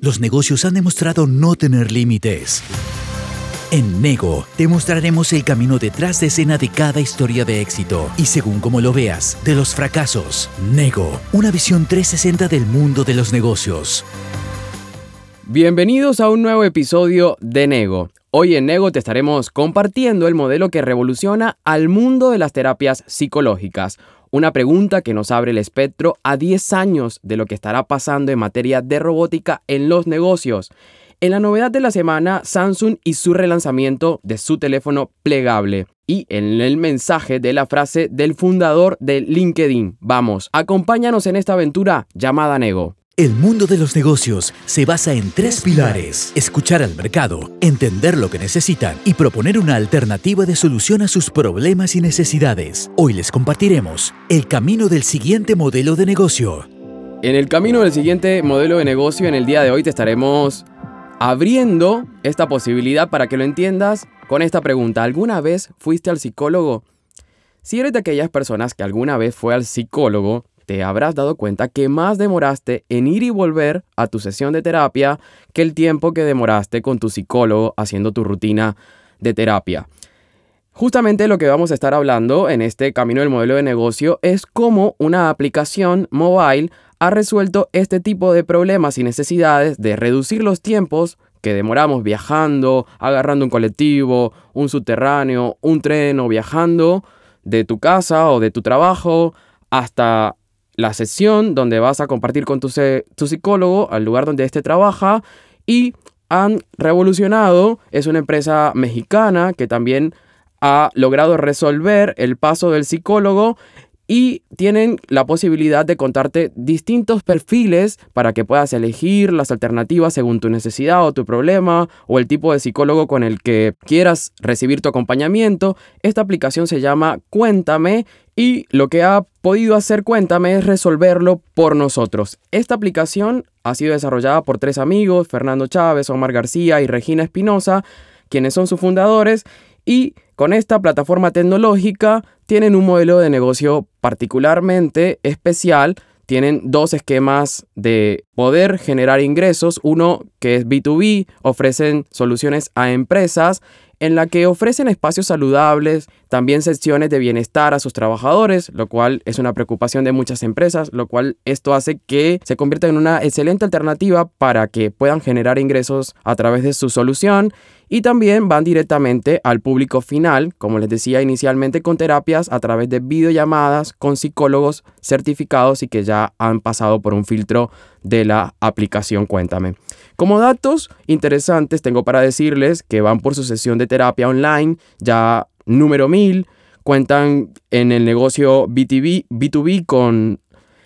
los negocios han demostrado no tener límites. En Nego te mostraremos el camino detrás de escena de cada historia de éxito y según como lo veas, de los fracasos. Nego, una visión 360 del mundo de los negocios. Bienvenidos a un nuevo episodio de Nego. Hoy en Nego te estaremos compartiendo el modelo que revoluciona al mundo de las terapias psicológicas. Una pregunta que nos abre el espectro a 10 años de lo que estará pasando en materia de robótica en los negocios. En la novedad de la semana, Samsung y su relanzamiento de su teléfono plegable. Y en el mensaje de la frase del fundador de LinkedIn. Vamos, acompáñanos en esta aventura llamada Nego. El mundo de los negocios se basa en tres pilares. Escuchar al mercado, entender lo que necesitan y proponer una alternativa de solución a sus problemas y necesidades. Hoy les compartiremos el camino del siguiente modelo de negocio. En el camino del siguiente modelo de negocio, en el día de hoy te estaremos abriendo esta posibilidad para que lo entiendas con esta pregunta. ¿Alguna vez fuiste al psicólogo? Si eres de aquellas personas que alguna vez fue al psicólogo, te habrás dado cuenta que más demoraste en ir y volver a tu sesión de terapia que el tiempo que demoraste con tu psicólogo haciendo tu rutina de terapia. Justamente lo que vamos a estar hablando en este camino del modelo de negocio es cómo una aplicación mobile ha resuelto este tipo de problemas y necesidades de reducir los tiempos que demoramos viajando, agarrando un colectivo, un subterráneo, un tren o viajando de tu casa o de tu trabajo hasta la sesión donde vas a compartir con tu, tu psicólogo al lugar donde éste trabaja y han revolucionado, es una empresa mexicana que también ha logrado resolver el paso del psicólogo y tienen la posibilidad de contarte distintos perfiles para que puedas elegir las alternativas según tu necesidad o tu problema o el tipo de psicólogo con el que quieras recibir tu acompañamiento. Esta aplicación se llama Cuéntame y lo que ha podido hacer Cuéntame es resolverlo por nosotros. Esta aplicación ha sido desarrollada por tres amigos, Fernando Chávez, Omar García y Regina Espinosa, quienes son sus fundadores y con esta plataforma tecnológica tienen un modelo de negocio particularmente especial. Tienen dos esquemas de poder generar ingresos. Uno que es B2B, ofrecen soluciones a empresas en la que ofrecen espacios saludables, también secciones de bienestar a sus trabajadores, lo cual es una preocupación de muchas empresas, lo cual esto hace que se convierta en una excelente alternativa para que puedan generar ingresos a través de su solución y también van directamente al público final, como les decía inicialmente, con terapias a través de videollamadas con psicólogos certificados y que ya han pasado por un filtro de la aplicación Cuéntame. Como datos interesantes tengo para decirles que van por su sesión de terapia online, ya número 1000, cuentan en el negocio B2B, B2B con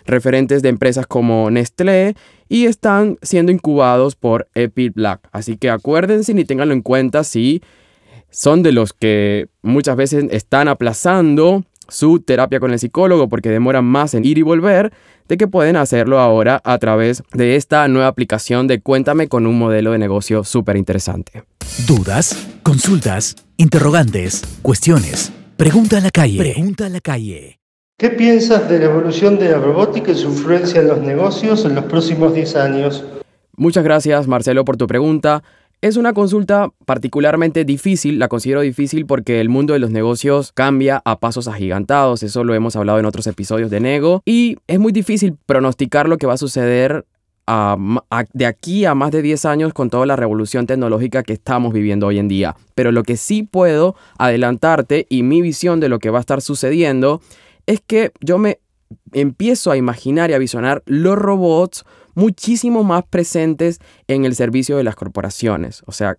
referentes de empresas como Nestlé y están siendo incubados por Epic Black. Así que acuérdense y tenganlo en cuenta si son de los que muchas veces están aplazando su terapia con el psicólogo porque demoran más en ir y volver, de que pueden hacerlo ahora a través de esta nueva aplicación de Cuéntame con un modelo de negocio súper interesante. ¿Dudas? ¿Consultas? ¿Interrogantes? ¿Cuestiones? Pregunta a la calle. Pregunta a la calle. ¿Qué piensas de la evolución de la robótica y su influencia en los negocios en los próximos 10 años? Muchas gracias Marcelo por tu pregunta. Es una consulta particularmente difícil, la considero difícil porque el mundo de los negocios cambia a pasos agigantados, eso lo hemos hablado en otros episodios de Nego, y es muy difícil pronosticar lo que va a suceder de aquí a más de 10 años con toda la revolución tecnológica que estamos viviendo hoy en día. Pero lo que sí puedo adelantarte y mi visión de lo que va a estar sucediendo es que yo me empiezo a imaginar y a visionar los robots muchísimo más presentes en el servicio de las corporaciones. O sea,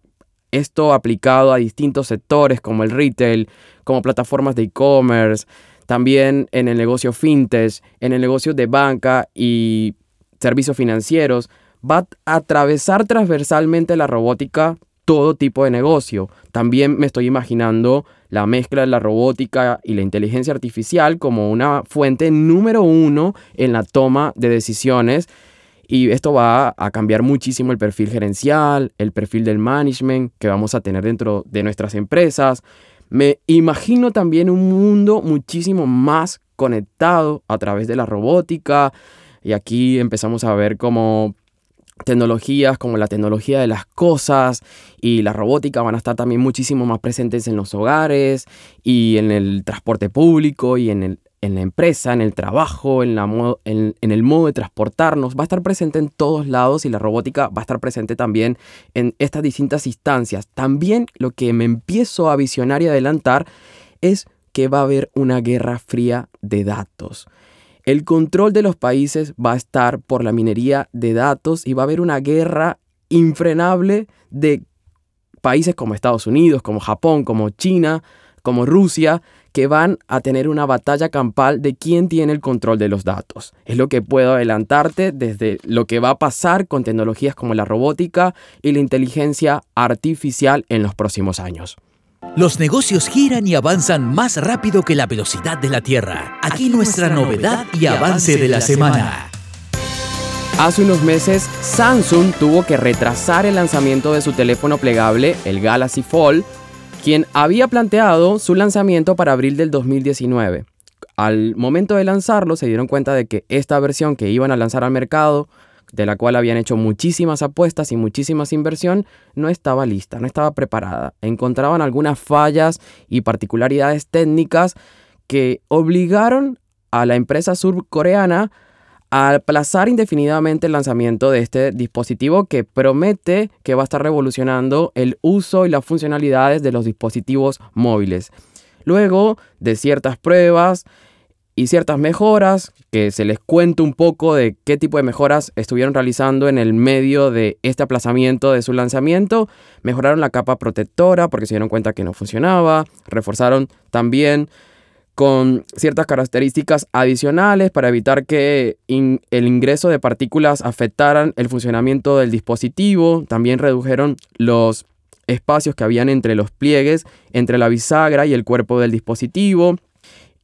esto aplicado a distintos sectores como el retail, como plataformas de e-commerce, también en el negocio fintech, en el negocio de banca y servicios financieros, va a atravesar transversalmente la robótica todo tipo de negocio. También me estoy imaginando la mezcla de la robótica y la inteligencia artificial como una fuente número uno en la toma de decisiones. Y esto va a cambiar muchísimo el perfil gerencial, el perfil del management que vamos a tener dentro de nuestras empresas. Me imagino también un mundo muchísimo más conectado a través de la robótica. Y aquí empezamos a ver cómo tecnologías como la tecnología de las cosas y la robótica van a estar también muchísimo más presentes en los hogares y en el transporte público y en, el, en la empresa, en el trabajo, en, la en, en, el modo de transportarnos. Va a estar presente en todos lados y la robótica va a estar presente también en estas distintas instancias. También lo que me empiezo a visionar y adelantar es que va a haber una guerra fría de datos. El control de los países va a estar por la minería de datos y va a haber una guerra infrenable de países como Estados Unidos, como Japón, como China, como Rusia, que van a tener una batalla campal de quién tiene el control de los datos. Es lo que puedo adelantarte desde lo que va a pasar con tecnologías como la robótica y la inteligencia artificial en los próximos años. Los negocios giran y avanzan más rápido que la velocidad de la Tierra. Aquí, nuestra, novedad y avance de la semana. Hace unos meses, Samsung tuvo que retrasar el lanzamiento de su teléfono plegable, el Galaxy Fold, quien había planteado su lanzamiento para abril del 2019. Al momento de lanzarlo, se dieron cuenta de que esta versión que iban a lanzar al mercado de la cual habían hecho muchísimas apuestas y muchísimas inversión, no estaba lista, no estaba preparada. Encontraban algunas fallas y particularidades técnicas que obligaron a la empresa surcoreana a aplazar indefinidamente el lanzamiento de este dispositivo que promete que va a estar revolucionando el uso y las funcionalidades de los dispositivos móviles. Luego de ciertas pruebas, y ciertas mejoras, que se les cuente un poco de qué tipo de mejoras estuvieron realizando en el medio de este aplazamiento de su lanzamiento. Mejoraron la capa protectora porque se dieron cuenta que no funcionaba, reforzaron también con ciertas características adicionales para evitar que el ingreso de partículas afectaran el funcionamiento del dispositivo. También redujeron los espacios que habían entre los pliegues, entre la bisagra y el cuerpo del dispositivo.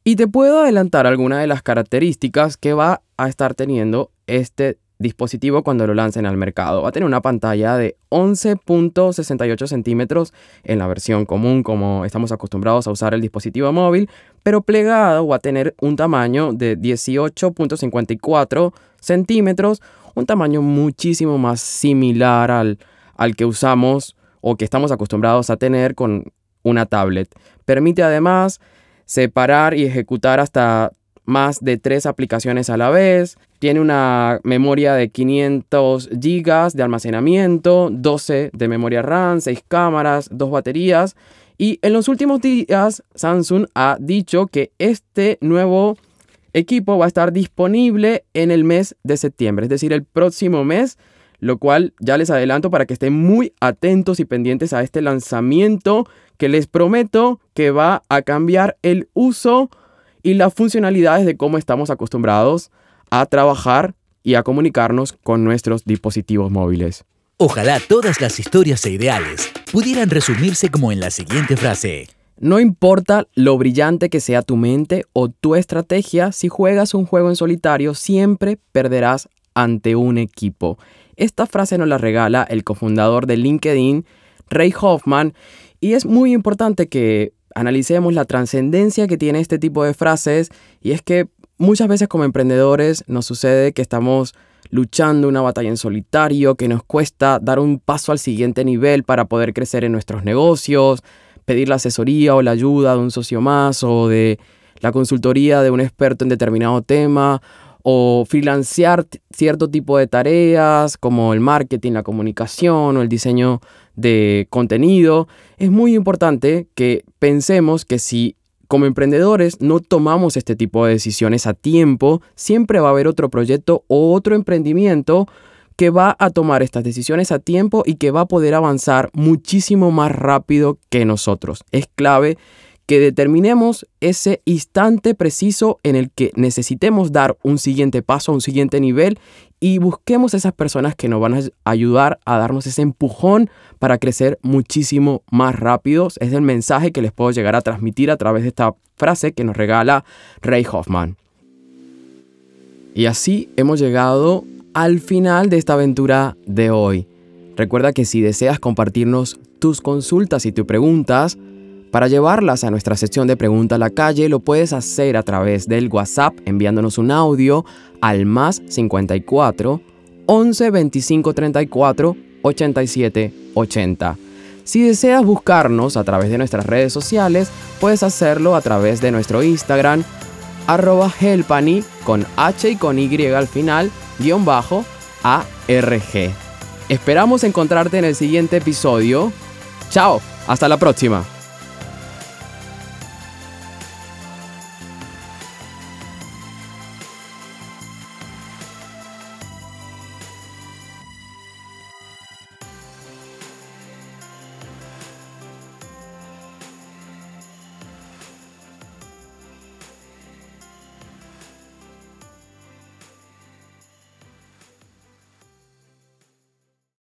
Y te puedo adelantar algunas de las características que va a estar teniendo este dispositivo cuando lo lancen al mercado. Va a tener una pantalla de 11.68 centímetros en la versión común como estamos acostumbrados a usar el dispositivo móvil, pero plegado va a tener un tamaño de 18.54 centímetros, un tamaño muchísimo más similar al, al que usamos o que estamos acostumbrados a tener con una tablet. Permite además separar y ejecutar hasta más de tres aplicaciones a la vez. Tiene una memoria de 500 GB de almacenamiento, 12 de memoria RAM, 6 cámaras, 2 baterías. Y en los últimos días Samsung ha dicho que este nuevo equipo va a estar disponible en el mes de septiembre, es decir, el próximo mes, lo cual ya les adelanto para que estén muy atentos y pendientes a este lanzamiento que les prometo que va a cambiar el uso y las funcionalidades de cómo estamos acostumbrados a trabajar y a comunicarnos con nuestros dispositivos móviles. Ojalá todas las historias e ideales pudieran resumirse como en la siguiente frase. No importa lo brillante que sea tu mente o tu estrategia, si juegas un juego en solitario siempre perderás ante un equipo. Esta frase nos la regala el cofundador de LinkedIn, Ray Hoffman, y es muy importante que analicemos la trascendencia que tiene este tipo de frases y es que muchas veces como emprendedores nos sucede que estamos luchando una batalla en solitario, que nos cuesta dar un paso al siguiente nivel para poder crecer en nuestros negocios, pedir la asesoría o la ayuda de un socio más o de la consultoría de un experto en determinado tema o financiar cierto tipo de tareas como el marketing, la comunicación o el diseño de contenido, es muy importante que pensemos que si como emprendedores no tomamos este tipo de decisiones a tiempo, siempre va a haber otro proyecto o otro emprendimiento que va a tomar estas decisiones a tiempo y que va a poder avanzar muchísimo más rápido que nosotros. Es clave que determinemos ese instante preciso en el que necesitemos dar un siguiente paso, un siguiente nivel y busquemos esas personas que nos van a ayudar a darnos ese empujón para crecer muchísimo más rápido. Es el mensaje que les puedo llegar a transmitir a través de esta frase que nos regala Ray Hoffman. Y así hemos llegado al final de esta aventura de hoy. Recuerda que si deseas compartirnos tus consultas y tus preguntas, para llevarlas a nuestra sección de Pregunta a la calle lo puedes hacer a través del WhatsApp enviándonos un audio al más 54 11 25 34 87 80. Si deseas buscarnos a través de nuestras redes sociales, puedes hacerlo a través de nuestro Instagram, arroba helpani con H y con Y al final, guion bajo, ARG. Esperamos encontrarte en el siguiente episodio. Chao, hasta la próxima.